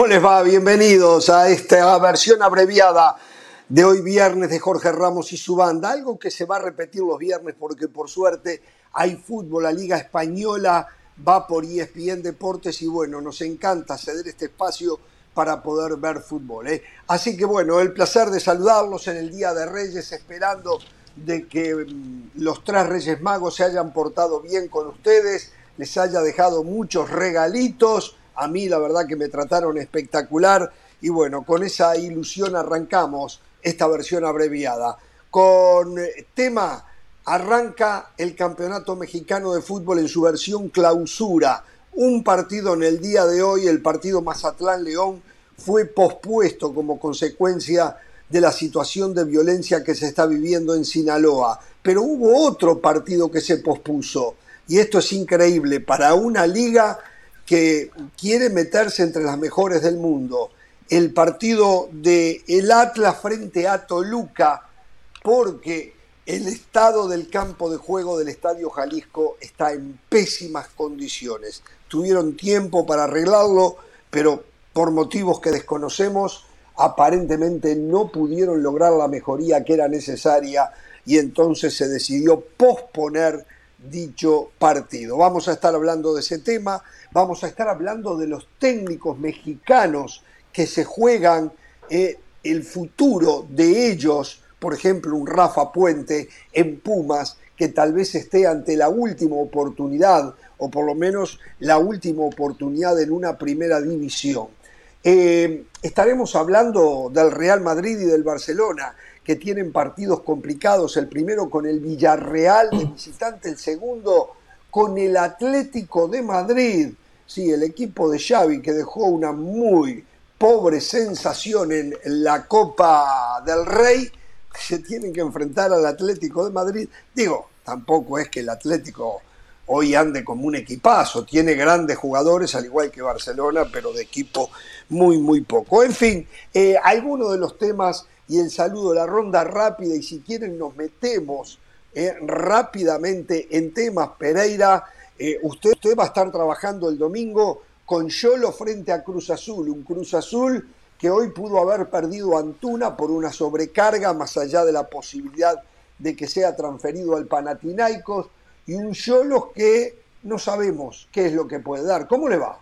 ¿Cómo les va? Bienvenidos a esta versión abreviada de hoy viernes de Jorge Ramos y su banda. Algo que se va a repetir los viernes porque por suerte hay fútbol, la Liga Española va por ESPN Deportes y bueno, nos encanta ceder este espacio para poder ver fútbol. ¿eh? Así que bueno, el placer de saludarlos en el Día de Reyes, esperando de que mm, los tres Reyes Magos se hayan portado bien con ustedes, les haya dejado muchos regalitos. A mí la verdad que me trataron espectacular y bueno, con esa ilusión arrancamos esta versión abreviada. Con eh, tema, arranca el Campeonato Mexicano de Fútbol en su versión clausura. Un partido en el día de hoy, el partido Mazatlán-León, fue pospuesto como consecuencia de la situación de violencia que se está viviendo en Sinaloa. Pero hubo otro partido que se pospuso. Y esto es increíble para una liga que quiere meterse entre las mejores del mundo el partido de el Atlas frente a Toluca porque el estado del campo de juego del Estadio Jalisco está en pésimas condiciones. Tuvieron tiempo para arreglarlo, pero por motivos que desconocemos, aparentemente no pudieron lograr la mejoría que era necesaria y entonces se decidió posponer dicho partido. Vamos a estar hablando de ese tema, vamos a estar hablando de los técnicos mexicanos que se juegan eh, el futuro de ellos, por ejemplo, un Rafa Puente en Pumas, que tal vez esté ante la última oportunidad, o por lo menos la última oportunidad en una primera división. Eh, estaremos hablando del Real Madrid y del Barcelona, que tienen partidos complicados, el primero con el Villarreal de visitante, el segundo con el Atlético de Madrid. Sí, el equipo de Xavi que dejó una muy, pobre sensación en la Copa del Rey, se tienen que enfrentar al Atlético de Madrid. Digo, tampoco es que el Atlético hoy ande como un equipazo, tiene grandes jugadores, al igual que Barcelona, pero de equipo muy, muy poco. En fin, eh, algunos de los temas y el saludo, la ronda rápida, y si quieren nos metemos eh, rápidamente en temas. Pereira, eh, usted, usted va a estar trabajando el domingo con Yolo frente a Cruz Azul, un Cruz Azul que hoy pudo haber perdido Antuna por una sobrecarga más allá de la posibilidad de que sea transferido al Panathinaikos y un Yolo que no sabemos qué es lo que puede dar. ¿Cómo le va?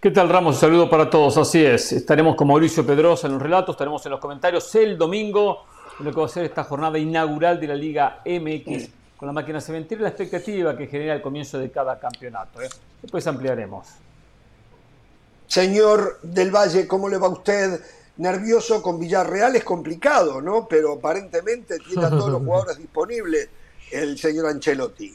¿Qué tal Ramos? Un saludo para todos. Así es, estaremos con Mauricio Pedrosa en los relatos, estaremos en los comentarios el domingo en lo que va a ser esta jornada inaugural de la Liga MX con la máquina cementera la expectativa que genera el comienzo de cada campeonato. ¿eh? Después ampliaremos. Señor del Valle, ¿cómo le va a usted? Nervioso con Villarreal es complicado, ¿no? Pero aparentemente tiene a todos los jugadores disponibles el señor Ancelotti.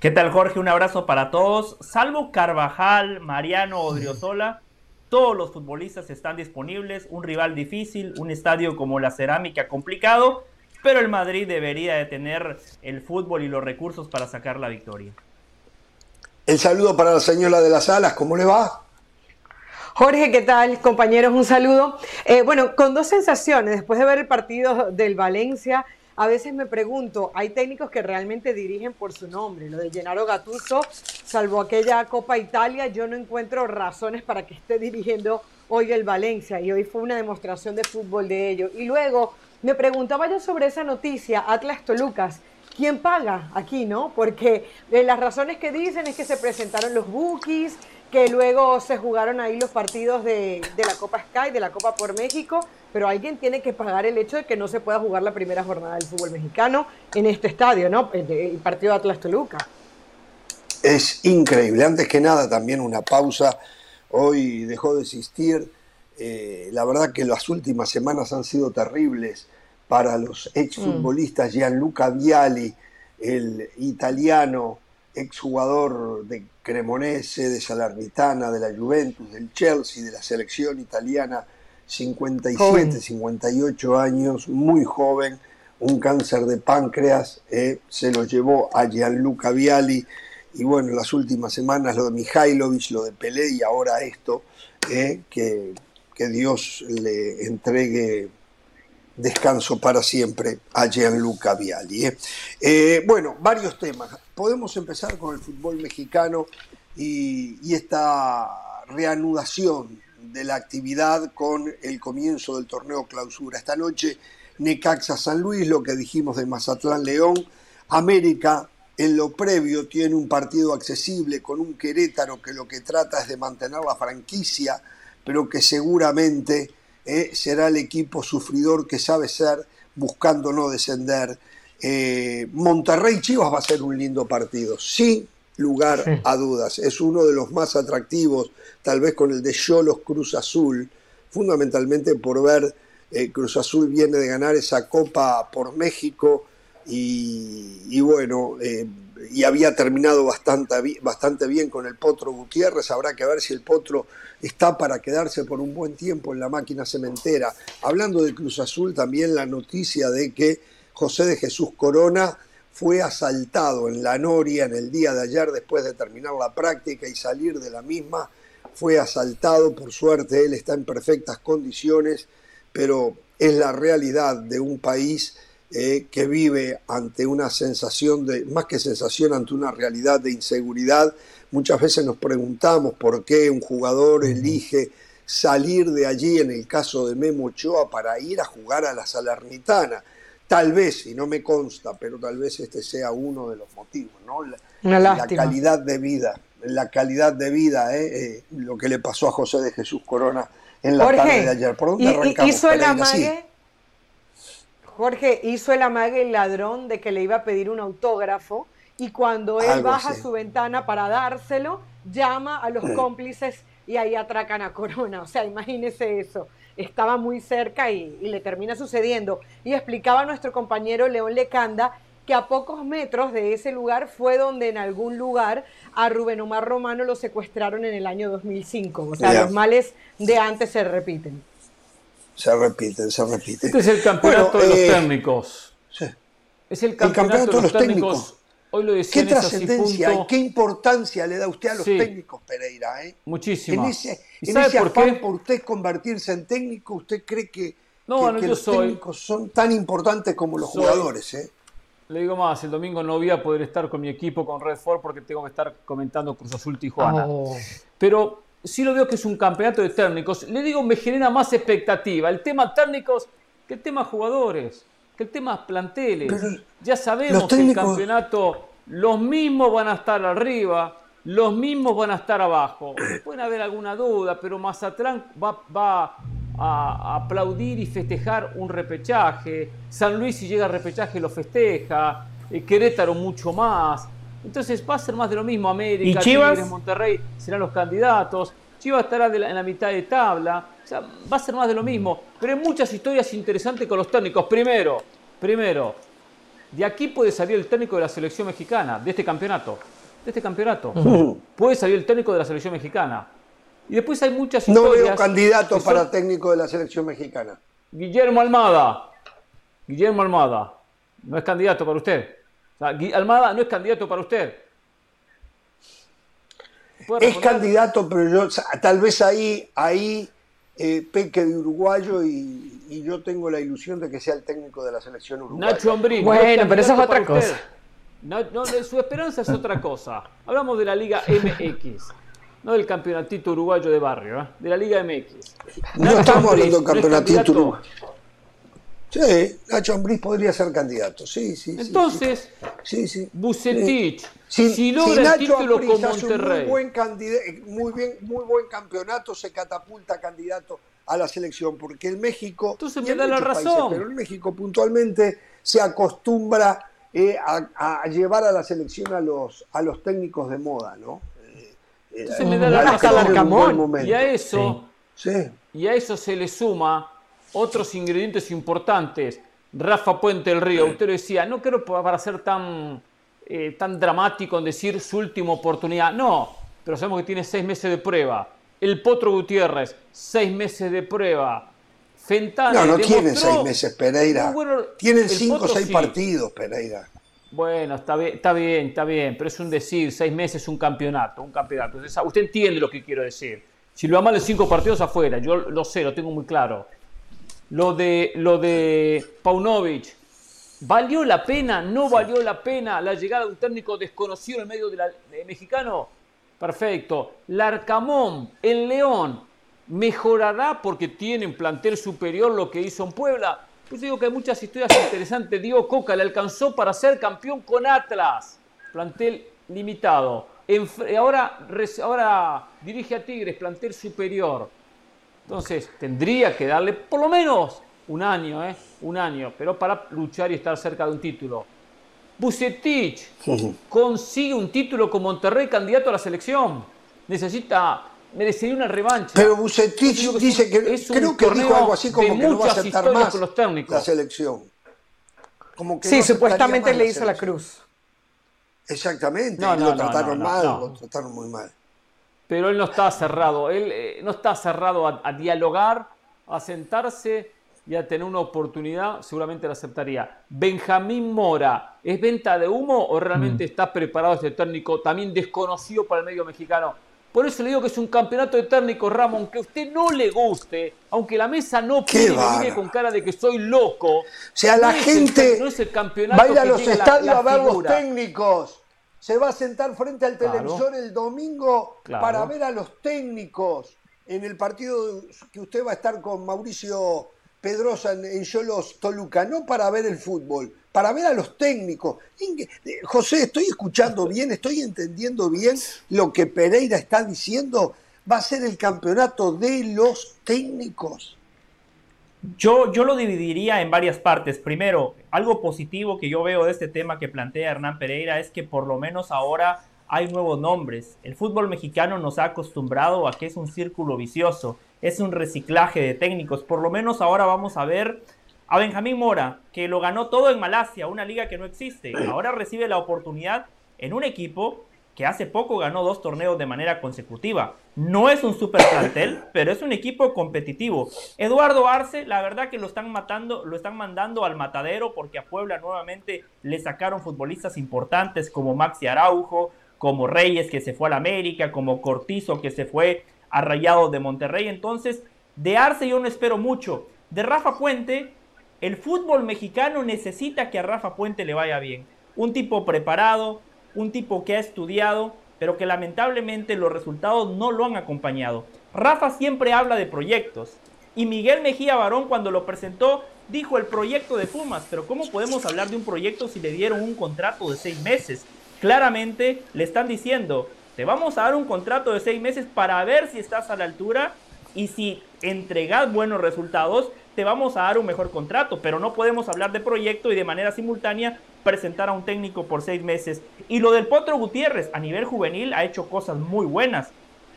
¿Qué tal, Jorge? Un abrazo para todos. Salvo Carvajal, Mariano Odriozola, todos los futbolistas están disponibles. Un rival difícil, un estadio como la Cerámica complicado pero el Madrid debería de tener el fútbol y los recursos para sacar la victoria. El saludo para la señora de las alas, ¿cómo le va? Jorge, ¿qué tal? Compañeros, un saludo. Eh, bueno, con dos sensaciones, después de ver el partido del Valencia, a veces me pregunto, hay técnicos que realmente dirigen por su nombre, lo de Gennaro Gattuso, salvo aquella Copa Italia, yo no encuentro razones para que esté dirigiendo hoy el Valencia y hoy fue una demostración de fútbol de ello. Y luego me preguntaba yo sobre esa noticia, Atlas Tolucas. ¿Quién paga aquí, no? Porque eh, las razones que dicen es que se presentaron los bookies, que luego se jugaron ahí los partidos de, la Copa Sky, de la Copa por México, pero alguien tiene que pagar el hecho de que no se pueda jugar la primera jornada del fútbol mexicano en este estadio, ¿no? El, partido de Atlas Toluca. Es increíble. Antes que nada, también una pausa. Hoy dejó de existir eh, la verdad que las últimas semanas han sido terribles para los exfutbolistas mm. Gianluca Viali, el italiano exjugador de Cremonese, de Salernitana, de la Juventus, del Chelsea, de la selección italiana, 57, 58 años, muy joven, un cáncer de páncreas, eh, se lo llevó a Gianluca Viali, y bueno, las últimas semanas lo de Mihailovic, lo de Pelé y ahora esto, eh, que que Dios le entregue descanso para siempre a Gianluca Viali. ¿eh? Eh, bueno, varios temas. Podemos empezar con el fútbol mexicano y, esta reanudación de la actividad con el comienzo del torneo clausura. Esta noche Necaxa San Luis, lo que dijimos de Mazatlán León, América en lo previo tiene un partido accesible con un Querétaro que lo que trata es de mantener la franquicia, pero que seguramente eh, será el equipo sufridor que sabe ser buscando no descender. Eh, Monterrey Chivas va a ser un lindo partido, sin lugar a dudas. Es uno de los más atractivos, tal vez con el de Cholos Cruz Azul, fundamentalmente por ver eh, Cruz Azul viene de ganar esa copa por México y, bueno, eh, y había terminado bastante, bastante bien con el Potro Gutiérrez. Habrá que ver si el Potro está para quedarse por un buen tiempo en la máquina cementera. Hablando de Cruz Azul, también la noticia de que José de Jesús Corona fue asaltado en la Noria en el día de ayer después de terminar la práctica y salir de la misma. Fue asaltado, por suerte él está en perfectas condiciones, pero es la realidad de un país eh, que vive ante una sensación de, más que sensación, ante una realidad de inseguridad. Muchas veces nos preguntamos por qué un jugador elige salir de allí, en el caso de Memo Ochoa, para ir a jugar a la Salernitana. Tal vez, y no me consta, pero tal vez este sea uno de los motivos, ¿no? La, calidad de vida, la calidad de vida, ¿eh? Eh, lo que le pasó a José de Jesús Corona en la tarde de ayer. ¿Por dónde? ¿Hizo el amague? Jorge hizo el amague el ladrón de que le iba a pedir un autógrafo y cuando él baja su ventana para dárselo, llama a los cómplices y ahí atracan a Corona. O sea, imagínese eso. Estaba muy cerca y, le termina sucediendo. Y explicaba nuestro compañero León Lecanda que a pocos metros de ese lugar fue donde en algún lugar a Rubén Omar Romano lo secuestraron en el año 2005. O sea, los males de antes se repiten se repiten, se repiten. Este es el campeonato de los eh, técnicos. Sí. Es el campeonato, de los, técnicos. Hoy lo ¿Qué trascendencia y qué importancia le da usted a los técnicos, Pereira? Eh? Muchísimo. En ese, en ese por afán por usted convertirse en técnico, ¿usted cree que, no, los técnicos son tan importantes como los jugadores? Eh? Le digo más, el domingo no voy a poder estar con mi equipo, con Red Ford, porque tengo que estar comentando Cruz Azul Tijuana. Oh. Pero si lo veo que es un campeonato de técnicos. Le digo, me genera más expectativa el tema técnicos que el tema jugadores, que el tema planteles. ya sabemos que el campeonato, los mismos van a estar arriba, los mismos van a estar abajo. Pueden haber alguna duda, pero Mazatlán va, va a aplaudir y festejar un repechaje. San Luis, si llega a repechaje, lo festeja. Eh, Querétaro, mucho más. Entonces va a ser más de lo mismo. América, Chivas? Monterrey serán los candidatos. Chivas estará en la mitad de tabla. O sea, va a ser más de lo mismo. Pero hay muchas historias interesantes con los técnicos. Primero, primero, de aquí puede salir el técnico de la selección mexicana, de este campeonato. De este campeonato. Puede salir el técnico de la selección mexicana. Y después hay muchas historias. No veo candidatos para técnico de la selección mexicana. Guillermo Almada. Guillermo Almada. ¿No es candidato para usted? Almada no es candidato para usted. Es candidato, pero yo tal vez ahí, ahí eh, peque de uruguayo y, yo tengo la ilusión de que sea el técnico de la selección uruguaya. Nacho Ambrín. Bueno, pero eso es otra cosa. No, su esperanza es otra cosa. Hablamos de la Liga MX, no del campeonatito uruguayo de barrio, ¿eh? de la Liga MX. no estamos hablando del campeonatito uruguayo. Sí, Nacho Ambriz podría ser candidato, sí, sí. Entonces, sí, sí. Bucetich, si, logra el título con Monterrey. Muy buen, muy, bien, muy buen campeonato, se catapulta candidato a la selección, porque el México. Entonces me da la razón. pero el México puntualmente se acostumbra eh, a, llevar a la selección a los, a los técnicos de moda, ¿no? Eh, Entonces me da la razón. Y a eso. Y a eso se le suma otros ingredientes importantes. Rafa Puente del Río, usted lo decía, no creo para ser tan, eh, tan dramático en decir su última oportunidad. No, pero sabemos que tiene seis meses de prueba. El Potro Gutiérrez, seis meses de prueba. Fentana. No, no tiene seis meses, Pereira. Tienen cinco o seis partidos, Pereira. Bueno, está bien, está bien, está bien, pero es un decir, seis meses es un campeonato, un campeonato. usted entiende lo que quiero decir. Si lo mal en cinco partidos afuera, yo lo sé, lo tengo muy claro. Lo de, lo de Paunovic, ¿valió la pena? ¿No valió la pena la llegada de un técnico desconocido en medio de la, mexicano? Perfecto. Larcamón, el León, ¿mejorará porque tiene un plantel superior lo que hizo en Puebla? Pues digo que hay muchas historias interesantes. Diego Coca le alcanzó para ser campeón con Atlas. Plantel limitado. ahora, ahora dirige a Tigres, plantel superior. Entonces tendría que darle por lo menos un año, ¿eh? Un año, pero para luchar y estar cerca de un título. Bucetich consigue un título con Monterrey candidato a la selección. Necesita, merecería una revancha. Pero Bucetich dice que creo que dijo algo así como que no va a aceptar más con los técnicos. la selección. Como que sí, supuestamente le hizo la cruz. Exactamente, no, lo trataron mal, lo trataron muy mal. Pero él no está cerrado, él eh, no está cerrado a dialogar, a sentarse y a tener una oportunidad, seguramente la aceptaría. Benjamín Mora, ¿es venta de humo o realmente mm. está preparado este técnico también desconocido para el medio mexicano? Por eso le digo que es un campeonato de técnicos, Ramón, que a usted no le guste, aunque la mesa no puede venir con cara de que soy loco. O sea, la gente no es el campeonato va a ir a los estadios a ver los técnicos. Se va a sentar frente al televisor el domingo para ver a los técnicos en el partido que usted va a estar con Mauricio Pedrosa en Yolos Toluca, no para ver el fútbol, para ver a los técnicos. José, estoy escuchando bien, estoy entendiendo bien lo que Pereira está diciendo. Va a ser el campeonato de los técnicos. Yo, yo lo dividiría en varias partes. Primero, algo positivo que yo veo de este tema que plantea Hernán Pereira es que por lo menos ahora hay nuevos nombres. El fútbol mexicano nos ha acostumbrado a que es un círculo vicioso es un reciclaje de técnicos. Por lo menos ahora vamos a ver a Benjamín Mora, que lo ganó todo en Malasia, una liga que no existe. Ahora recibe la oportunidad en un equipo que hace poco ganó dos torneos de manera consecutiva. No es un super plantel, pero es un equipo competitivo. Eduardo Arce, la verdad que lo están matando, lo están mandando al matadero porque a Puebla nuevamente le sacaron futbolistas importantes como Maxi Araujo, como Reyes que se fue al América, como Cortizo que se fue a Rayados de Monterrey. Entonces, de Arce yo no espero mucho. De Rafa Puente, el fútbol mexicano necesita que a Rafa Puente le vaya bien. Un tipo preparado, un tipo que ha estudiado, pero que lamentablemente los resultados no lo han acompañado. Rafa siempre habla de proyectos. Y Miguel Mejía Barón cuando lo presentó dijo el proyecto de Pumas, pero ¿cómo podemos hablar de un proyecto si le dieron un contrato de seis meses? Claramente le están diciendo, te vamos a dar un contrato de seis meses para ver si estás a la altura y si entregas buenos resultados, te vamos a dar un mejor contrato. Pero no podemos hablar de proyecto y de manera simultánea presentar a un técnico por seis meses. Y lo del Potro Gutiérrez, a nivel juvenil, ha hecho cosas muy buenas.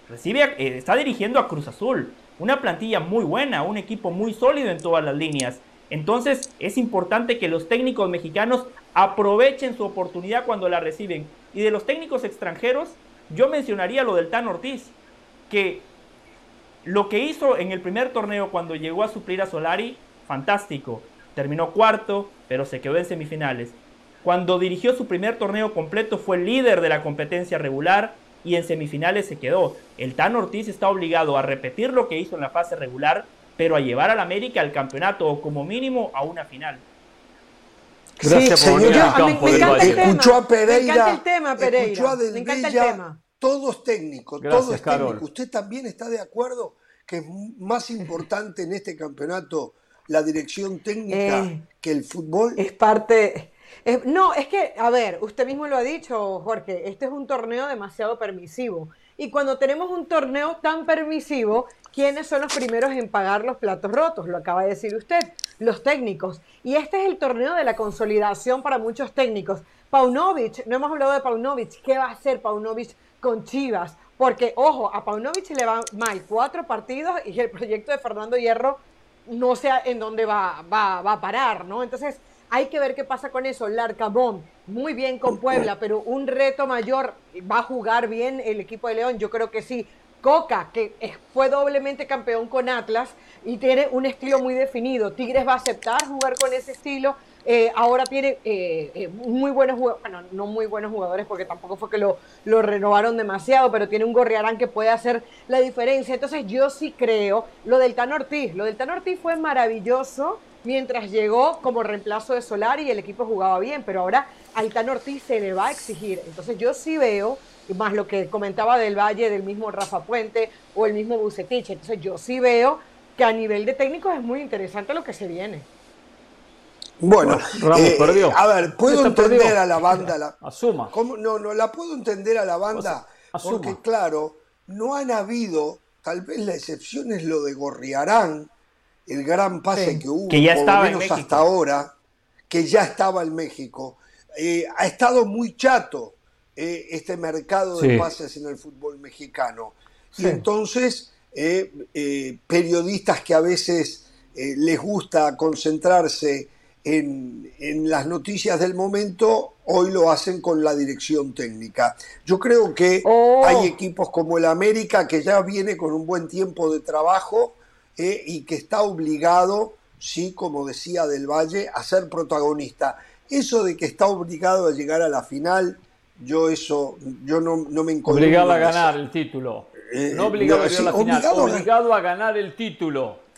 Recibe, eh, está dirigiendo a Cruz Azul, una plantilla muy buena, un equipo muy sólido en todas las líneas. Entonces es importante que los técnicos mexicanos aprovechen su oportunidad cuando la reciben. Y de los técnicos extranjeros, yo mencionaría lo del Tan Ortiz, que lo que hizo en el primer torneo cuando llegó a suplir a Solari, fantástico. Terminó cuarto, pero se quedó en semifinales. Cuando dirigió su primer torneo completo fue líder de la competencia regular y en semifinales se quedó. El Tan Ortiz está obligado a repetir lo que hizo en la fase regular, pero a llevar al América al campeonato o como mínimo a una final. Gracias por venir al campo me, me Escuchó a Pereira. Me encanta el tema, Pereira. Escuchó a Del me encanta el tema. Todos técnicos, todos técnicos. ¿Usted también está de acuerdo que es más importante en este campeonato la dirección técnica eh, que el fútbol? Es parte. no, es que, a ver, usted mismo lo ha dicho, Jorge, este es un torneo demasiado permisivo. Y cuando tenemos un torneo tan permisivo, ¿quiénes son los primeros en pagar los platos rotos? Lo acaba de decir usted, los técnicos. Y este es el torneo de la consolidación para muchos técnicos. Paunovic, no hemos hablado de Paunovic, ¿qué va a hacer Paunovic con Chivas? Porque, ojo, a Paunovic le van mal cuatro partidos y el proyecto de Fernando Hierro no sé en dónde va, va, va a parar, ¿no? Entonces, hay que ver qué pasa con eso. Larcabón, muy bien con Puebla, pero un reto mayor, ¿va a jugar bien el equipo de León? Yo creo que sí. Coca, que fue doblemente campeón con Atlas y tiene un estilo muy definido. Tigres va a aceptar jugar con ese estilo. Eh, ahora tiene eh, eh, muy buenos jugadores, bueno, no muy buenos jugadores porque tampoco fue que lo, renovaron demasiado, pero tiene un Gorriarán que puede hacer la diferencia. Entonces yo sí creo, lo del Tan Ortiz, lo del Tan Ortiz fue maravilloso mientras llegó como reemplazo de Solari y el equipo jugaba bien, pero ahora al Tan Ortiz se le va a exigir. Entonces yo sí veo más lo que comentaba del Valle, del mismo Rafa Puente o el mismo Bucetich. Entonces yo sí veo que a nivel de técnicos es muy interesante lo que se viene. Bueno, eh, a ver, puedo entender a la banda. Asuma. No, no, la puedo entender a la banda porque, claro, no han habido, tal vez la excepción es lo de Gorriarán, el gran pase que hubo, que ya estaba en hasta ahora, que ya estaba en México. Eh, ha estado muy chato eh, este mercado de pases en el fútbol mexicano. Y entonces, periodistas que a veces les gusta concentrarse en, las noticias del momento, hoy lo hacen con la dirección técnica. Yo creo que oh. hay equipos como el América que ya viene con un buen tiempo de trabajo eh, y que está obligado, sí, como decía Del Valle, a ser protagonista. Eso de que está obligado a llegar a la final, yo eso, yo no, no me encuentro. Obligado a ganar el título. Eh, no obligado a llegar a la final, obligado a ganar el título.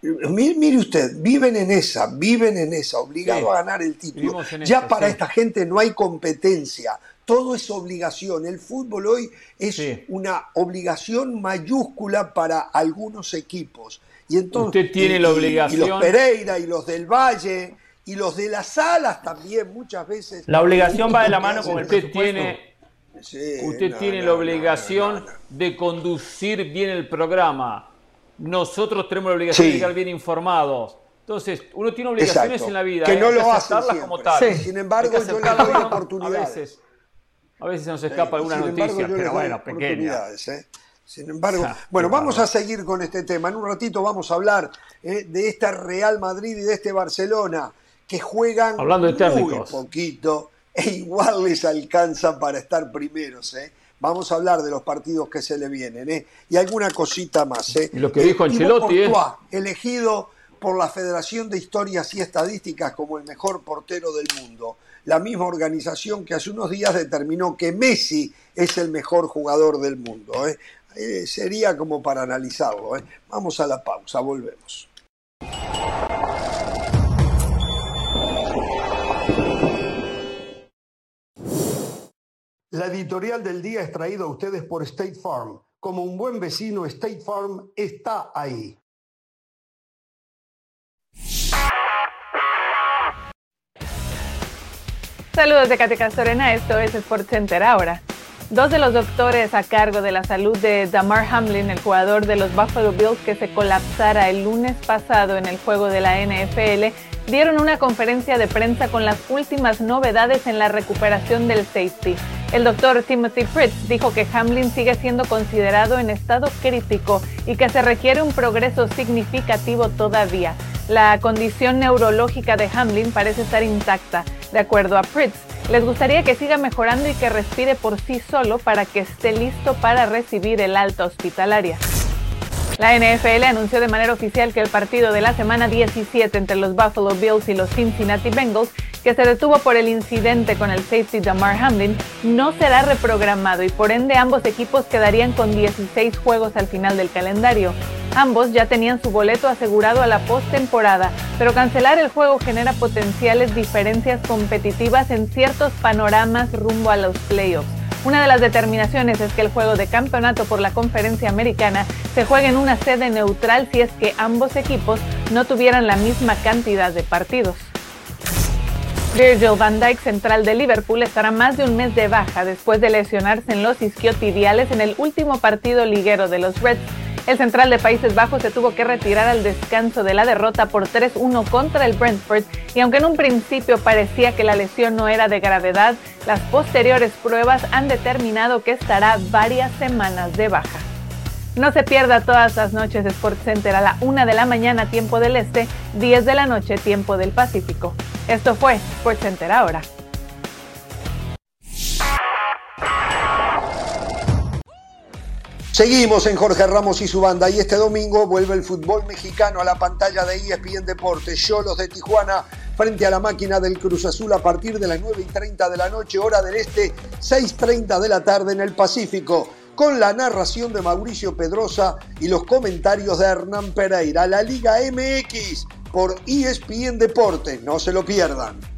Mire usted, viven en esa, viven en esa, obligados a ganar el título. Ya para esta gente no hay competencia, todo es obligación. El fútbol hoy es una obligación mayúscula para algunos equipos. Y entonces, usted tiene la obligación. Y, los Pereira y los del Valle y los de las alas también muchas veces. La obligación va de la mano con el usted tiene Usted tiene la obligación de conducir bien el programa nosotros tenemos la obligación de llegar bien informados. Entonces, uno tiene obligaciones en la vida. Que no lo hacen como tal. Sin embargo, yo le doy oportunidades. A veces, a veces se nos escapa alguna noticia, pero bueno, pequeña. ¿eh? Sin embargo, bueno, vamos a seguir con este tema. En un ratito vamos a hablar ¿eh? de este Real Madrid y de este Barcelona que juegan Hablando de muy poquito e igual les alcanza para estar primeros. ¿eh? Vamos a hablar de los partidos que se le vienen, ¿eh? Y alguna cosita más, ¿eh? Y lo que dijo Ancelotti, ¿eh? elegido por la Federación de Historias y Estadísticas como el mejor portero del mundo. La misma organización que hace unos días determinó que Messi es el mejor jugador del mundo. ¿eh? eh sería como para analizarlo. ¿eh? Vamos a la pausa, volvemos. La editorial del día es traída a ustedes por State Farm. Como un buen vecino, State Farm está ahí. Saludos de Katy Castorena, esto es Sports Center ahora. Dos de los doctores a cargo de la salud de Damar Hamlin, el jugador de los Buffalo Bills que se colapsara el lunes pasado en el juego de la NFL, dieron una conferencia de prensa con las últimas novedades en la recuperación del safety. El doctor Timothy Fritz dijo que Hamlin sigue siendo considerado en estado crítico y que se requiere un progreso significativo todavía. La condición neurológica de Hamlin parece estar intacta. De acuerdo a Fritz, les gustaría que siga mejorando y que respire por sí solo para que esté listo para recibir el alta hospitalaria. La NFL anunció de manera oficial que el partido de la semana 17 entre los Buffalo Bills y los Cincinnati Bengals, que se detuvo por el incidente con el safety Damar Hamlin, no será reprogramado y por ende ambos equipos quedarían con 16 juegos al final del calendario. Ambos ya tenían su boleto asegurado a la postemporada, pero cancelar el juego genera potenciales diferencias competitivas en ciertos panoramas rumbo a los playoffs. Una de las determinaciones es que el juego de campeonato por la conferencia americana se juegue en una sede neutral si es que ambos equipos no tuvieran la misma cantidad de partidos. Virgil van Dijk, central de Liverpool, estará más de un mes de baja después de lesionarse en los isquiotibiales en el último partido liguero de los Reds el central de Países Bajos se tuvo que retirar al descanso de la derrota por 3-1 contra el Brentford y aunque en un principio parecía que la lesión no era de gravedad, las posteriores pruebas han determinado que estará varias semanas de baja. No se pierda todas las noches de Center a la 1 de la mañana tiempo del Este, 10 de la noche tiempo del Pacífico. Esto fue Center ahora. Seguimos en Jorge Ramos y su banda y este domingo vuelve el fútbol mexicano a la pantalla de ESPN Deportes. Cholos de Tijuana frente a la máquina del Cruz Azul a partir de las 9 y 30 de la noche, hora del este, 6.30 de la tarde en el Pacífico, con la narración de Mauricio Pedrosa y los comentarios de Hernán Pereira. La Liga MX por ESPN Deportes, no se lo pierdan.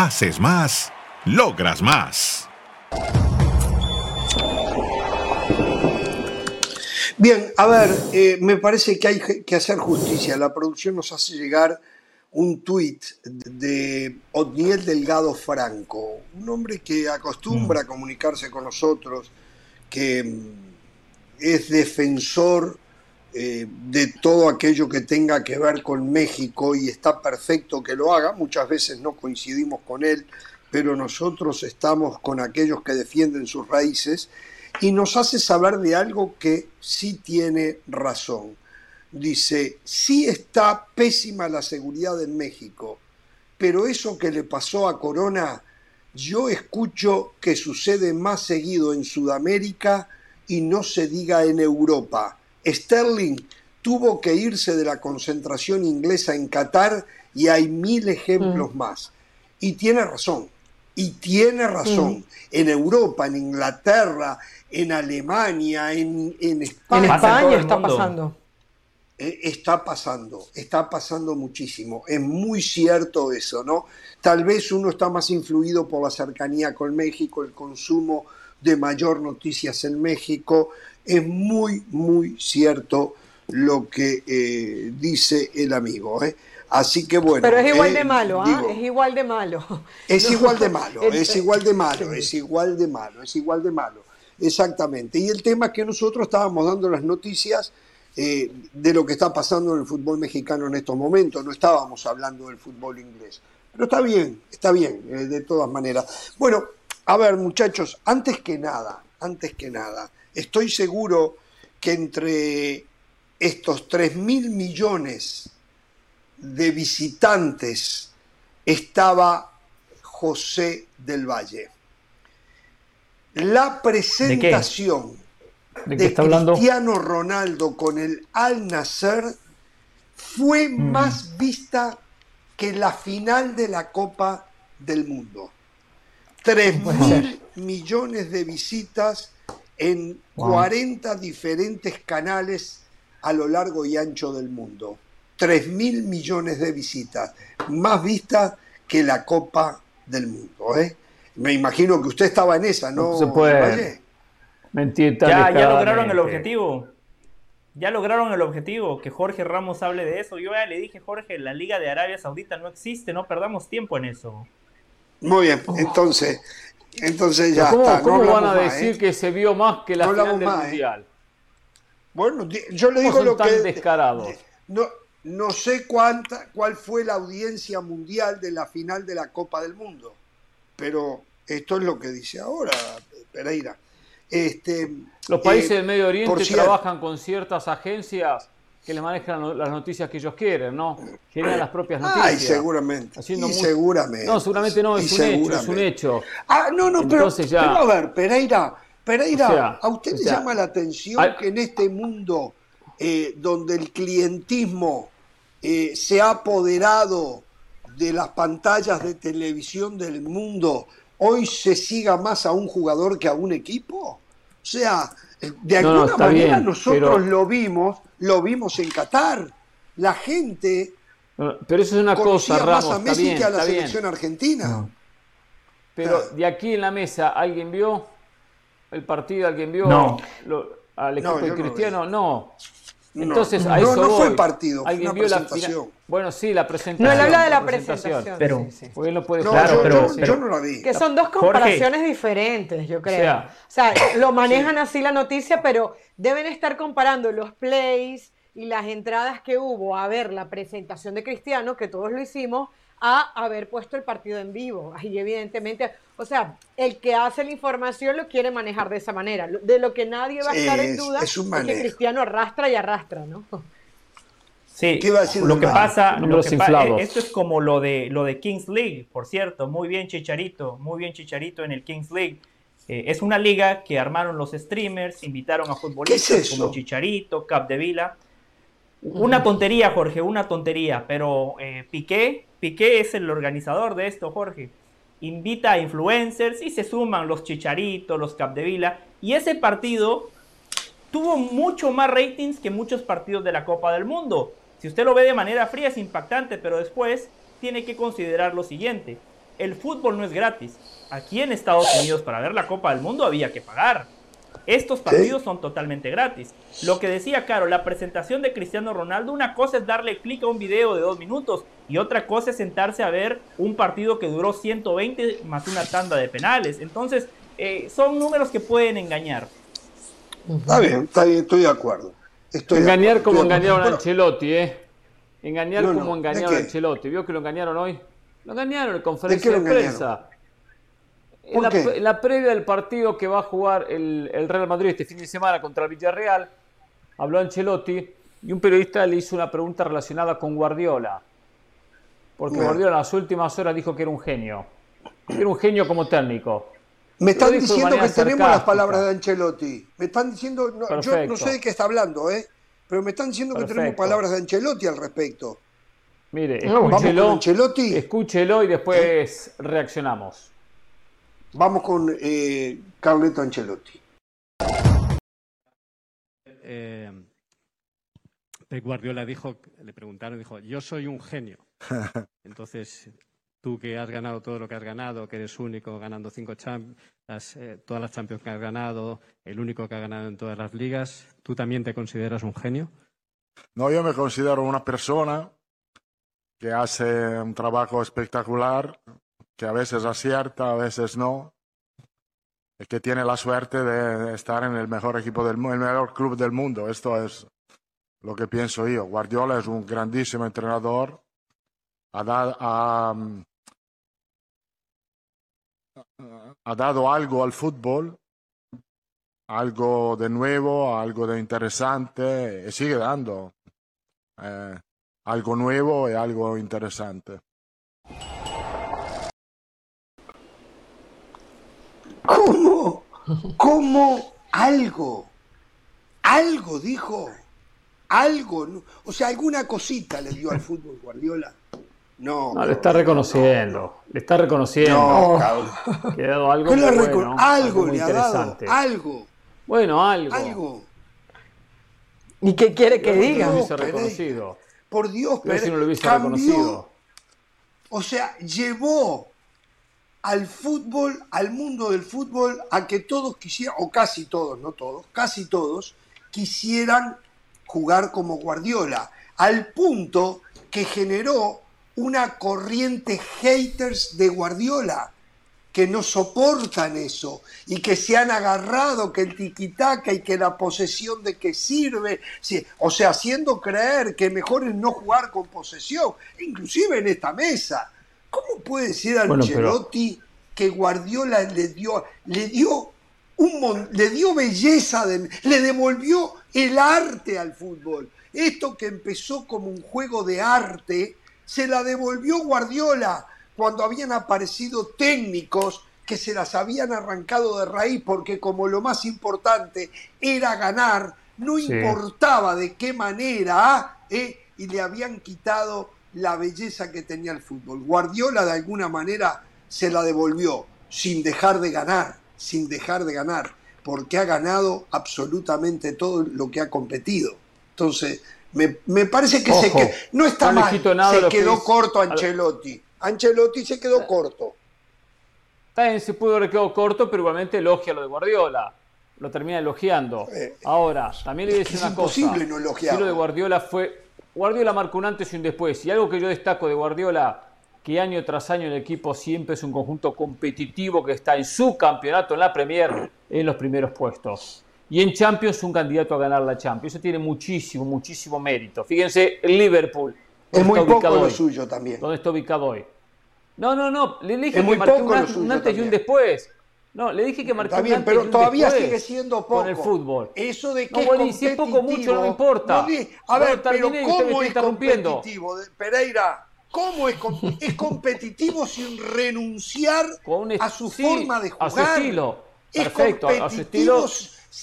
Haces más, logras más. Bien, a ver, eh, me parece que hay que hacer justicia. La producción nos hace llegar un tuit de Otniel Delgado Franco, un hombre que acostumbra a comunicarse con nosotros, que mm, es defensor eh, de todo aquello que tenga que ver con México y está perfecto que lo haga. Muchas veces no coincidimos con él, pero nosotros estamos con aquellos que defienden sus raíces y nos hace saber de algo que sí tiene razón. Dice, sí está pésima la seguridad en México, pero eso que le pasó a Corona, yo escucho que sucede más seguido en Sudamérica y no se diga en Europa. Sterling tuvo que irse de la concentración inglesa en Qatar y hay mil ejemplos mm. más. Y tiene razón, y tiene razón. Mm. En Europa, en Inglaterra, en Alemania, en, España. En España está pasando. Eh, está pasando, está pasando muchísimo. Es muy cierto eso, ¿no? Tal vez uno está más influido por la cercanía con México, el consumo de mayor noticias en México. Es muy, muy cierto lo que eh, dice el amigo. ¿eh? Así que bueno. Pero es igual de malo, ¿ah? es igual de malo. Es igual de malo, es igual de malo, es igual de malo, es igual de malo. Exactamente. Y el tema es que nosotros estábamos dando las noticias eh, de lo que está pasando en el fútbol mexicano en estos momentos, no estábamos hablando del fútbol inglés. Pero está bien, está bien, eh, de todas maneras. Bueno, a ver muchachos, antes que nada, antes que nada, estoy seguro que entre estos 3 mil millones de visitantes estaba José del Valle la presentación de, Cristiano Ronaldo con el Al Nasser fue mm. más vista que la final de la Copa del Mundo. 3 mil millones de visitas en 40 diferentes canales a lo largo y ancho del mundo. 3 mil millones de visitas, más vistas que la Copa del Mundo. ¿eh? Me imagino que usted estaba en esa, ¿no? se puede mentir ya, ya lograron el objetivo. Ya lograron el objetivo, que Jorge Ramos hable de eso. Yo ya le dije, Jorge, la Liga de Arabia Saudita no existe, no perdamos tiempo en eso. Muy bien, entonces, entonces ya ¿Cómo, está. ¿Cómo van a decir ¿eh? que se vio más que la final del ¿eh? Mundial? Bueno, yo le digo lo tan que... descarados? No, no sé cuánta, cuál fue la audiencia mundial de la final de la Copa del Mundo, pero esto es lo que dice ahora Pereira. Este, Los países eh, del Medio Oriente trabajan con ciertas agencias que les manejan las noticias que ellos quieren, ¿no? Generan las propias noticias. Ay, seguramente. seguramente. No, seguramente no, es un hecho, es un hecho. Ah, no, no, pero, a ver, Pereira, Pereira, ¿a usted le llama la atención que en este mundo eh, donde el clientismo eh, se ha apoderado de las pantallas de televisión del mundo, hoy se siga más a un jugador que a un equipo? O sea, de alguna manera nosotros lo vimos, lo vimos en Qatar. La gente pero eso es una cosa, Ramos, más a Messi que a la selección argentina. Pero de aquí en la mesa, ¿alguien vio el partido? ¿Alguien vio al equipo de Cristiano? No. Entonces, no, a eso no, fue el partido, ¿Alguien vio la Bueno, sí, la presentación. No, él habla de la presentación. pero, Porque él no puede claro, yo, pero, yo, no la vi. Que son dos comparaciones diferentes, yo creo. O sea, lo manejan así la noticia, pero deben estar comparando los plays y las entradas que hubo a ver la presentación de Cristiano, que todos lo hicimos, a haber puesto el partido en vivo. Y evidentemente, o sea, el que hace la información lo quiere manejar de esa manera. De lo que nadie va a estar en duda es, que Cristiano arrastra y arrastra, ¿no? Sí, ¿Qué iba a decir lo de que pasa, lo Números que pa- eh, esto es como lo de lo de Kings League, por cierto, muy bien Chicharito, muy bien Chicharito en el Kings League. Eh, es una liga que armaron los streamers, invitaron a futbolistas ¿Qué es como Chicharito, Capdevila. Una tontería, Jorge, una tontería, pero eh, Piqué, Piqué es el organizador de esto, Jorge. Invita a influencers y se suman los Chicharitos, los Capdevila, y ese partido tuvo mucho más ratings que muchos partidos de la Copa del Mundo. Si usted lo ve de manera fría es impactante, pero después tiene que considerar lo siguiente. El fútbol no es gratis. Aquí en Estados Unidos para ver la Copa del Mundo había que pagar. Estos partidos son totalmente gratis. Lo que decía Caro, la presentación de Cristiano Ronaldo, una cosa es darle clic a un video de dos minutos y otra cosa es sentarse a ver un partido que duró 120 más una tanda de penales. Entonces, eh, son números que pueden engañar. Está bien, está bien, estoy de acuerdo. Estoy de Engañar acuerdo, como engañaron a. Ancelotti, ¿eh? Engañar No, no, como ¿de engañaron a? Ancelotti. ¿Vio que lo engañaron hoy? Lo engañaron en conferencia ¿De prensa. En ¿Por la, qué? en la previa del partido que va a jugar el, el Real Madrid este fin de semana contra el Villarreal, habló Ancelotti y un periodista le hizo una pregunta relacionada con Guardiola. Porque. Guardiola en las últimas horas dijo que era un genio. Que era un genio como técnico. Me están diciendo que tenemos las palabras de Ancelotti. Me están diciendo, no, yo no sé de qué está hablando, ¿eh? Pero me están diciendo que tenemos palabras de Ancelotti al respecto. Mire, No, con escúchelo, Ancelotti. escúchelo y después reaccionamos. Vamos con eh, Carleto Ancelotti. eh, Pep Guardiola dijo, le preguntaron, dijo, yo soy un genio. Entonces, tú que has ganado todo lo que has ganado, que eres único ganando cinco champions, todas las champions que has ganado, el único que ha ganado en todas las ligas, ¿tú también te consideras un genio? No, yo me considero una persona que hace un trabajo espectacular, que a veces acierta, a veces no, y que tiene la suerte de estar en el mejor equipo del el mejor club del mundo. Esto es lo que pienso yo. Guardiola es un grandísimo entrenador, ha, da- ha, mm, dado algo al fútbol, algo de nuevo, algo de interesante, y sigue dando eh, algo nuevo y algo interesante. ¿Cómo? ¿Cómo algo? Algo dijo. Algo. ¿no? O sea, alguna cosita le dio al fútbol Guardiola. No. No, le está reconociendo. Le está reconociendo. No, cabrón. Que ha dado algo ¿Qué le muy recon- bueno, algo muy le ha dado. Algo. Bueno, algo. Algo. ¿Y qué quiere que No diga? lo No, hubiese reconocido. Por Dios, Pero si no lo hubiese cambió, reconocido. O sea, llevó al fútbol, al mundo del fútbol, a que todos quisieran, o casi todos, no todos, casi todos, quisieran jugar como Guardiola, al punto que generó una corriente haters de Guardiola que no soportan eso y que se han agarrado que el tiquitaca y que la posesión de qué sirve, o sea, haciendo creer que mejor es no jugar con posesión, inclusive en esta mesa. ¿Cómo puede decir Bueno, pero- Ancelotti que Guardiola le dio, le dio un mon- le dio belleza, de- le devolvió el arte al fútbol? Esto que empezó como un juego de arte, se la devolvió Guardiola cuando habían aparecido técnicos que se las habían arrancado de raíz porque como lo más importante era ganar, no Sí. importaba de qué manera, ¿eh? y le habían quitado la belleza que tenía el fútbol. Guardiola de alguna manera se la devolvió sin dejar de ganar, sin dejar de ganar, porque ha ganado absolutamente todo lo que ha competido. Entonces, me, me parece que se Ojo, que no está no mal, se que quedó corto. Ancelotti. Ancelotti se quedó corto. También se pudo haber quedado corto, pero igualmente elogia lo de Guardiola. Lo termina elogiando. Eh, Ahora, también le voy a decir es una cosa. imposible no elogiarlo. Sí, lo de Guardiola fue. Guardiola marcó un antes y un después. Y algo que yo destaco de Guardiola, que año tras año el equipo siempre es un conjunto competitivo que está en su campeonato, en la Premier, en los primeros puestos. Y en Champions un candidato a ganar la Champions. Eso tiene muchísimo, muchísimo mérito. Fíjense, el Liverpool. Es ¿dónde muy poco lo hoy? suyo también. ¿Dónde está ubicado hoy? No, no, no. Le dije Es muy que marqué poco un, lo an- suyo un antes y un después. No, le dije que marcó Está bien, un antes y pero un todavía sigue siendo poco. Con el fútbol. Eso de que No, es bueno, y si es poco mucho, no me importa. no a ver, pero ¿cómo es competitivo? Pereira, ¿cómo es, es competitivo sin renunciar Con un a su sí, forma de jugar? A su estilo. Es Perfecto, a su competitivo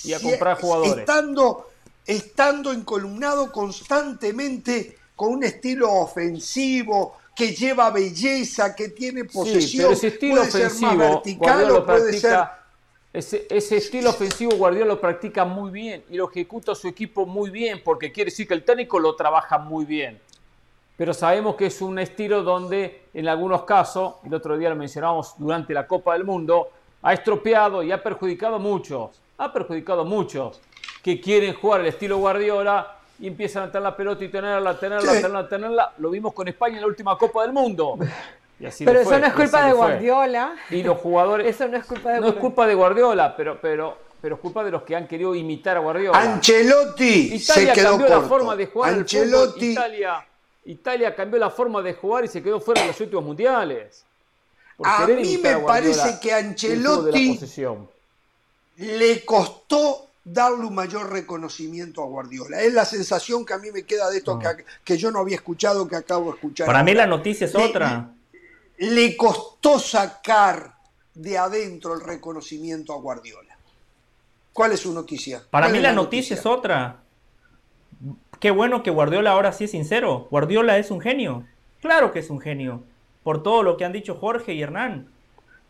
y a comprar jugadores. Estando, estando encolumnado constantemente con un estilo ofensivo que lleva belleza, que tiene Sí, posesión, pero ese estilo puede ser más ofensivo, vertical o lo puede ser practica. Ese, ese estilo ofensivo Guardiola lo practica muy bien y lo ejecuta su equipo muy bien, porque quiere decir que el técnico lo trabaja muy bien. Pero sabemos que es un estilo donde, en algunos casos, el otro día lo mencionamos durante la Copa del Mundo, ha estropeado y ha perjudicado a muchos. Ha perjudicado a muchos que quieren jugar el estilo Guardiola y empiezan a tener la pelota y tenerla, tenerla, Sí. tenerla, tenerla. Lo vimos con España en la última Copa del Mundo. Y así Pero eso fue, no es culpa de. Guardiola. Y los jugadores. Eso no es culpa de No es Guardiola. culpa de Guardiola, pero, pero, pero es culpa de los que han querido imitar a Guardiola. Ancelotti Italia se quedó cambió corto. la forma de jugar. Ancelotti, Italia, Italia cambió la forma de jugar y se quedó fuera de los últimos mundiales. Por A mí me a Guardiola parece que Ancelotti- le costó darle un mayor reconocimiento a Guardiola. Es la sensación que a mí me queda de esto que, que yo no había escuchado, que acabo de escuchar. Para mí la noticia es Le- otra. Le costó sacar de adentro el reconocimiento a Guardiola. ¿Cuál es su noticia? Para ¿Cuál mí la noticia es otra. Qué bueno que Guardiola ahora sí es sincero. Guardiola es un genio. Claro que es un genio. Por todo lo que han dicho Jorge y Hernán.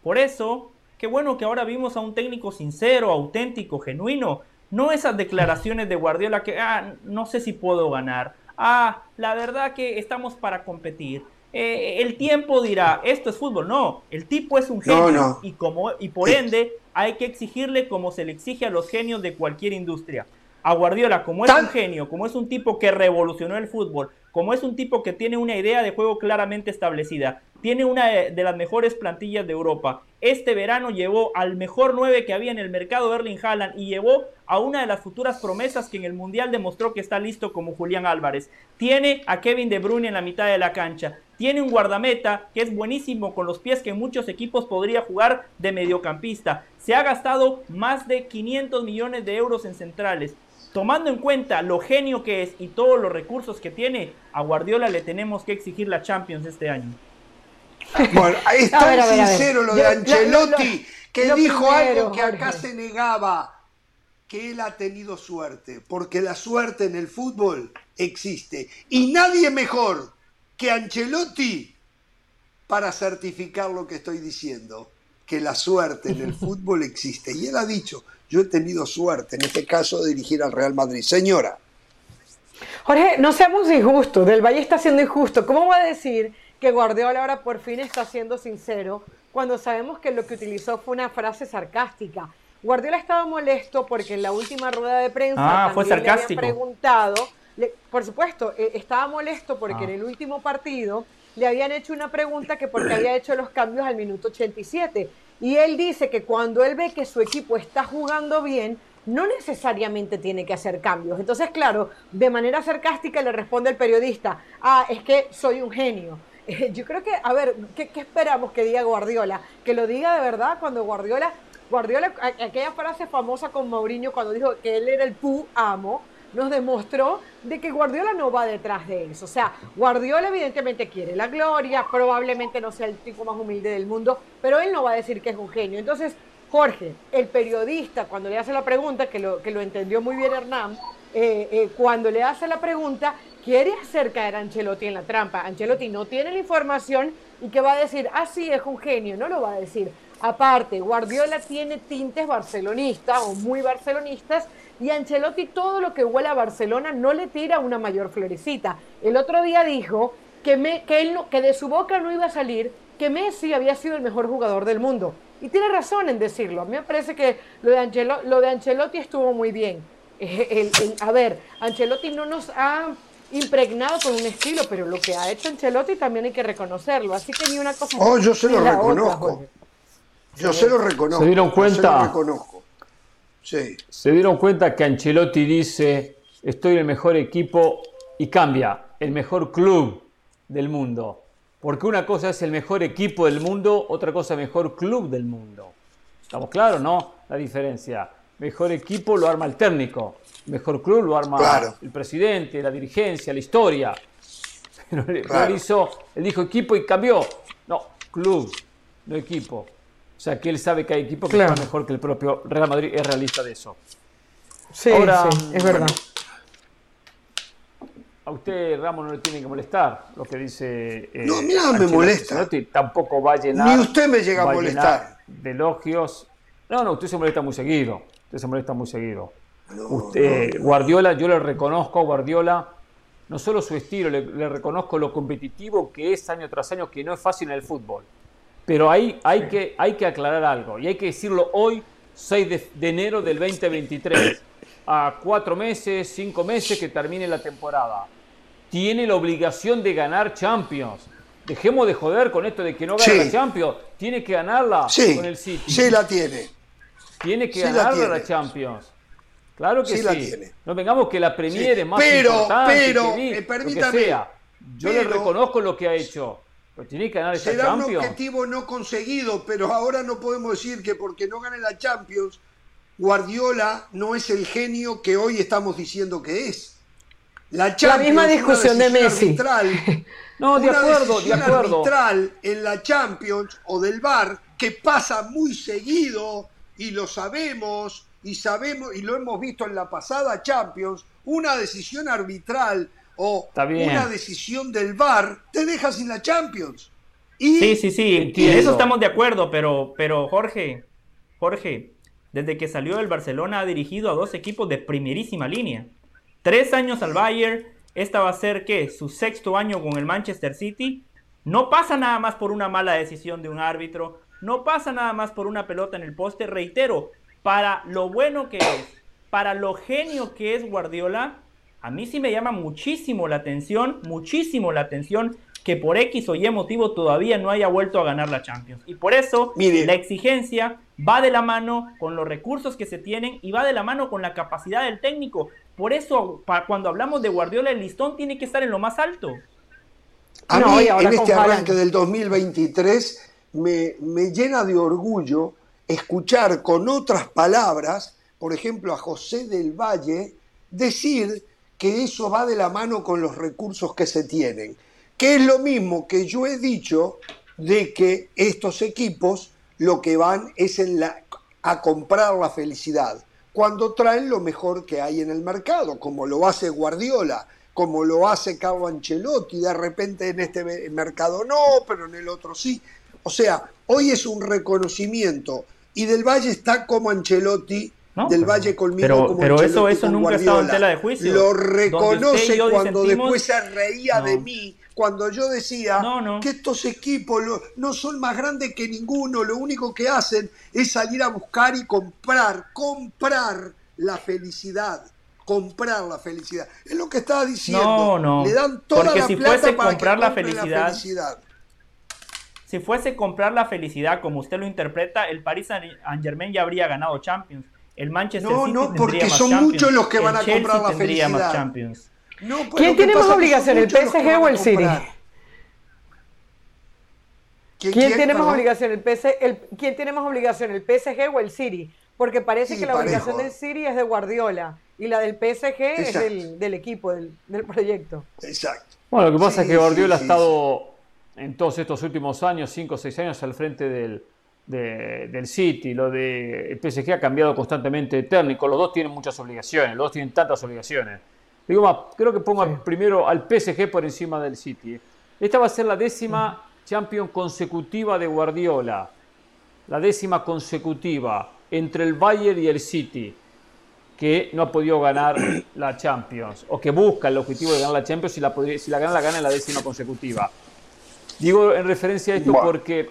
Por eso, qué bueno que ahora vimos a un técnico sincero, auténtico, genuino. No esas declaraciones de Guardiola que, ah, no sé si puedo ganar. Ah, la verdad que estamos para competir. Eh, el tiempo dirá, esto es fútbol. No, el tipo es un genio. No, no. Y, como, y por ende, hay que exigirle como se le exige a los genios de cualquier industria. A Guardiola, como es Tan- un genio, como es un tipo que revolucionó el fútbol, como es un tipo que tiene una idea de juego claramente establecida, tiene una de las mejores plantillas de Europa. Este verano llevó al mejor 9 que había en el mercado Erling Haaland y llevó a una de las futuras promesas que en el Mundial demostró que está listo como Julián Álvarez. Tiene a Kevin De Bruyne en la mitad de la cancha. Tiene un guardameta que es buenísimo con los pies que en muchos equipos podría jugar de mediocampista. Se ha gastado más de 500 millones de euros en centrales. Tomando en cuenta lo genio que es y todos los recursos que tiene, a Guardiola le tenemos que exigir la Champions este año. Bueno, es tan ver, a ver, a ver. sincero lo Yo- de lo- Ancelotti lo- que lo dijo primero, algo que acá Jorge. se negaba, que él ha tenido suerte, porque la suerte en el fútbol existe. Y nadie mejor que Ancelotti para certificar lo que estoy diciendo, que la suerte en el fútbol existe. Y él ha dicho, yo he tenido suerte, en este caso, de dirigir al Real Madrid. Señora, Jorge, no seamos injustos. Del Valle está siendo injusto. ¿Cómo va a decir que Guardiola ahora por fin está siendo sincero cuando sabemos que lo que utilizó fue una frase sarcástica? Guardiola estaba molesto porque en la última rueda de prensa Ah, fue también le habían sarcástico. preguntado, le- por supuesto, eh, estaba molesto porque Ah. en el último partido le habían hecho una pregunta que porque había hecho los cambios al minuto 87. Y él dice que cuando él ve que su equipo está jugando bien, no necesariamente tiene que hacer cambios. Entonces, claro, de manera sarcástica le responde el periodista, ah, es que soy un genio. Yo creo que, a ver, ¿qué, esperamos que diga Guardiola? Que lo diga de verdad cuando Guardiola, Guardiola, aquella frase famosa con Mourinho cuando dijo que él era el pu amo, nos demostró de que Guardiola no va detrás de eso. O sea, Guardiola evidentemente quiere la gloria, probablemente no sea el tipo más humilde del mundo, pero él no va a decir que es un genio. Entonces, Jorge, el periodista, cuando le hace la pregunta, que lo, que lo entendió muy bien Hernán, eh, eh, cuando le hace la pregunta, quiere hacer caer a Ancelotti en la trampa. Ancelotti no tiene la información y que va a decir, ah, sí, es un genio, no lo va a decir. Aparte, Guardiola tiene tintes barcelonistas o muy barcelonistas y Ancelotti todo lo que huele a Barcelona no le tira una mayor florecita. El otro día dijo que, de su boca no iba a salir que Messi había sido el mejor jugador del mundo. Y tiene razón en decirlo. A mí me parece que lo de, lo de Ancelotti estuvo muy bien. A ver, Ancelotti no nos ha impregnado con un estilo, pero lo que ha hecho Ancelotti también hay que reconocerlo. Así que ni una cosa. Oh, yo se lo otra, reconozco. Yo se lo reconozco. ¿Se dieron yo cuenta? se lo reconozco. Sí. Se dieron cuenta que Ancelotti dice, estoy en el mejor equipo y cambia, el mejor club del mundo. Porque una cosa es el mejor equipo del mundo, otra cosa el mejor club del mundo. ¿Estamos claros, no? La diferencia. Mejor equipo lo arma el técnico. Mejor club lo arma Claro. el presidente, la dirigencia, la historia. Pero él- Claro. él hizo, él dijo equipo y cambió. No, club, no equipo. O sea que él sabe que hay equipos que Claro. están mejor que el propio Real Madrid, es realista de eso. Sí, Ahora, sí, es verdad. A usted, Ramos, no le tiene que molestar lo que dice. eh, No, a mí nada me molesta. Tampoco va a llenar. Ni usted me llega a molestar. De elogios. No, no, usted se molesta muy seguido. Usted se molesta muy seguido. Usted, Guardiola, yo le reconozco a Guardiola no solo su estilo, le, le reconozco lo competitivo que es año tras año, que no es fácil en el fútbol. Pero hay, hay, que, hay que aclarar algo, y hay que decirlo hoy, 6 de, de enero del 2023, a cuatro meses, cinco meses que termine la temporada. Tiene la obligación de ganar Champions. Dejemos de joder con esto de que no gana Sí. la Champions. Tiene que ganarla Sí, con el City. sí la tiene. Tiene que la ganarla la. Champions. Claro que Sí sí. la tiene. No vengamos que la Premier Sí. es más Pero, importante pero, que vi- eh, lo que permítame, sea. Yo le pero- reconozco lo que ha hecho. Pero tiene que ganar Será un Champions. objetivo no conseguido, pero ahora no podemos decir que porque no gane la Champions, Guardiola no es el genio que hoy estamos diciendo que es. La, Champions, misma una discusión de Messi. arbitral, No, de una acuerdo, de acuerdo. arbitral en la Champions o del VAR que pasa muy seguido y lo sabemos y sabemos y lo hemos visto en la pasada Champions, una decisión arbitral o una decisión del VAR te deja sin la Champions. Y Sí, sí, sí, en Entiendo. eso estamos de acuerdo, pero, pero Jorge, Jorge, desde que salió del Barcelona ha dirigido a dos equipos de primerísima línea. Tres años al Bayern, esta va a ser, ¿qué? Su sexto año con el Manchester City. No pasa nada más por una mala decisión de un árbitro, no pasa nada más por una pelota en el poste, reitero, para lo bueno que es, para lo genio que es Guardiola, a mí sí me llama muchísimo la atención, muchísimo la atención que por X o Y motivo todavía no haya vuelto a ganar la Champions. Y por eso Mire. la exigencia va de la mano con los recursos que se tienen y va de la mano con la capacidad del técnico. Por eso, cuando hablamos de Guardiola, el listón tiene que estar en lo más alto. A No, mí, en este arranque del 2023, me, me llena de orgullo escuchar con otras palabras, por ejemplo, a José del Valle, decir que eso va de la mano con los recursos que se tienen. Que es lo mismo que yo he dicho de que estos equipos lo que van es a comprar la felicidad, cuando traen lo mejor que hay en el mercado, como lo hace Guardiola, como lo hace Carlo Ancelotti, de repente en este me- mercado no, pero en el otro sí. O sea, hoy es un reconocimiento y Del Valle está como Ancelotti, No, Del pero- Valle conmigo pero- como pero eso- Ancelotti eso nunca ha estado en tela de juicio. Lo reconoce cuando disentimos- después se reía de mí, cuando yo decía No, no. que estos equipos lo- no son más grandes que ninguno, lo único que hacen es salir a buscar y comprar, comprar la felicidad, comprar la felicidad. Es lo que estaba diciendo. No, no. Le dan toda Porque la si plata fuese para que comprar la felicidad. Si fuese comprar la felicidad como usted lo interpreta, el Paris Saint Germain ya habría ganado Champions. El Manchester No, City no, tendría porque más son Champions. muchos los que van a Chelsea comprar la más. Champions. No, pues ¿Quién tiene más obligación, el PSG o el City? ¿Quién tiene más obligación? El PS, el, ¿Quién tiene más obligación? ¿El PSG o el City? Porque parece Sí, que la parejo. obligación del City es de Guardiola y la del PSG es del, del equipo, del, del proyecto. Exacto. Bueno, lo que pasa Sí, es que Guardiola sí, ha estado en todos estos últimos años, 5 o 6 años, al frente del, de- del City. Lo de el PSG ha cambiado constantemente de técnico. Los dos tienen muchas obligaciones, los dos tienen tantas obligaciones. Digo más, creo que ponga primero al PSG por encima del City. Esta va a ser la décima Champions consecutiva de Guardiola. La décima consecutiva entre el Bayern y el City que no ha podido ganar la Champions o que busca el objetivo de ganar la Champions si la, si la gana, la gana en la décima consecutiva. Digo en referencia a esto Bueno. porque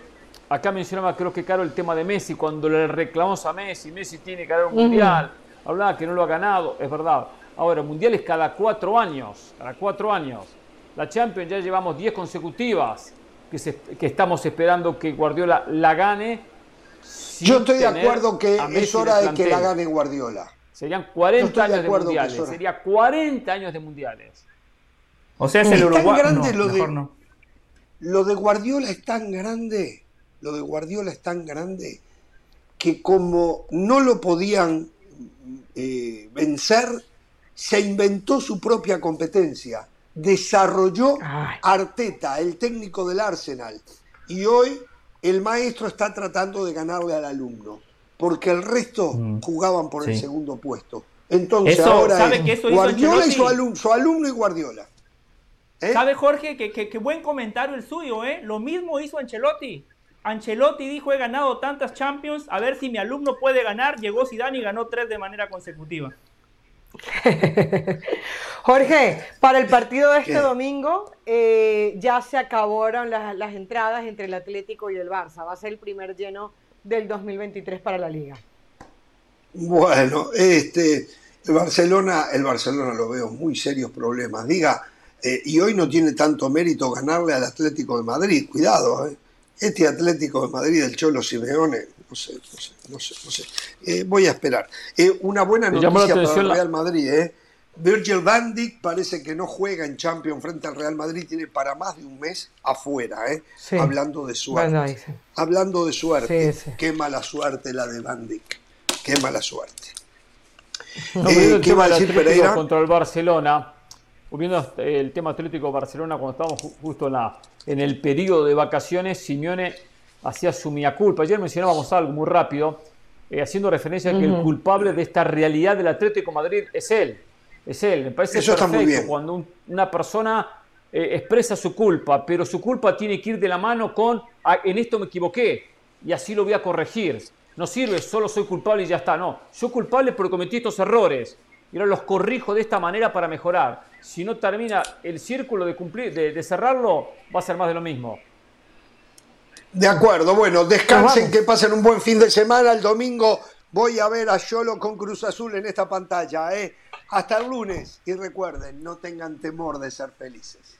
acá mencionaba creo que Caro el tema de Messi, cuando le reclamamos a Messi, Messi tiene que ganar un mundial, hablaba que no lo ha ganado, es verdad. Ahora, el mundial es cada cuatro años, cada cuatro años. La Champions ya llevamos 10 consecutivas que, se- que estamos esperando que Guardiola la gane. Yo estoy de acuerdo que es hora de que la gane Guardiola. Serían Yo 40 estoy de años de mundiales. Sería 40 años de mundiales. O sea, es Es el tan Uruguay. grande no, lo de- no. Lo de Guardiola es tan grande, lo de Guardiola es tan grande que como no lo podían eh, vencer, se inventó su propia competencia, desarrolló Ay. Arteta, el técnico del Arsenal, y hoy el maestro está tratando de ganarle al alumno, porque el resto Mm. jugaban por el segundo puesto. Entonces Eso, ahora ¿sabe es que eso hizo Guardiola y su alumno y Guardiola. ¿Eh? ¿Sabe, Jorge? Que, que- que buen comentario el suyo, ¿eh? Lo mismo hizo Ancelotti. Ancelotti dijo, he ganado tantas Champions, a ver si mi alumno puede ganar. Llegó Zidane y ganó tres de manera consecutiva. Jorge, para el partido de este ¿Qué? domingo eh, ya se acabaron las, las entradas entre el Atlético y el Barça. Va a ser el primer lleno del 2023 para la liga. Bueno, este, el Barcelona, el Barcelona lo veo muy serios problemas. Diga, eh, y hoy no tiene tanto mérito ganarle al Atlético de Madrid. Cuidado, eh. este Atlético de Madrid del Cholo Simeone, no sé, no sé, no sé, no sé. Eh, voy a esperar. Una buena Me noticia para el Real Madrid, eh. Virgil van Dijk parece que no juega en Champions frente al Real Madrid, tiene para más de un mes afuera, eh. Sí. Hablando de suerte. Bueno, ahí sí. Hablando de suerte, Sí, qué mala suerte la de Van Dijk. Qué mala suerte. No, Eh, el ¿qué va a decir Pereira? contra el Barcelona, viendo el tema Atlético Barcelona cuando estábamos ju- justo en, la, en el periodo de vacaciones, Simeone hacía su mía culpa. Ayer mencionábamos algo muy rápido, eh, haciendo referencia a que el culpable de esta realidad del Atlético de Madrid es él. Es él. Me parece Eso está perfecto muy bien. cuando un- una persona eh, expresa su culpa, pero su culpa tiene que ir de la mano con "Ah, en esto me equivoqué y así lo voy a corregir. No sirve, solo soy culpable y ya está. No, soy culpable porque cometí estos errores. Y ahora los corrijo de esta manera para mejorar. Si no termina el círculo de cumplir, de, de cerrarlo, va a ser más de lo mismo. De acuerdo, bueno, descansen, que pasen un buen fin de semana. El domingo voy a ver a Yolo con Cruz Azul en esta pantalla. ¿eh? Hasta el lunes y recuerden, no tengan temor de ser felices.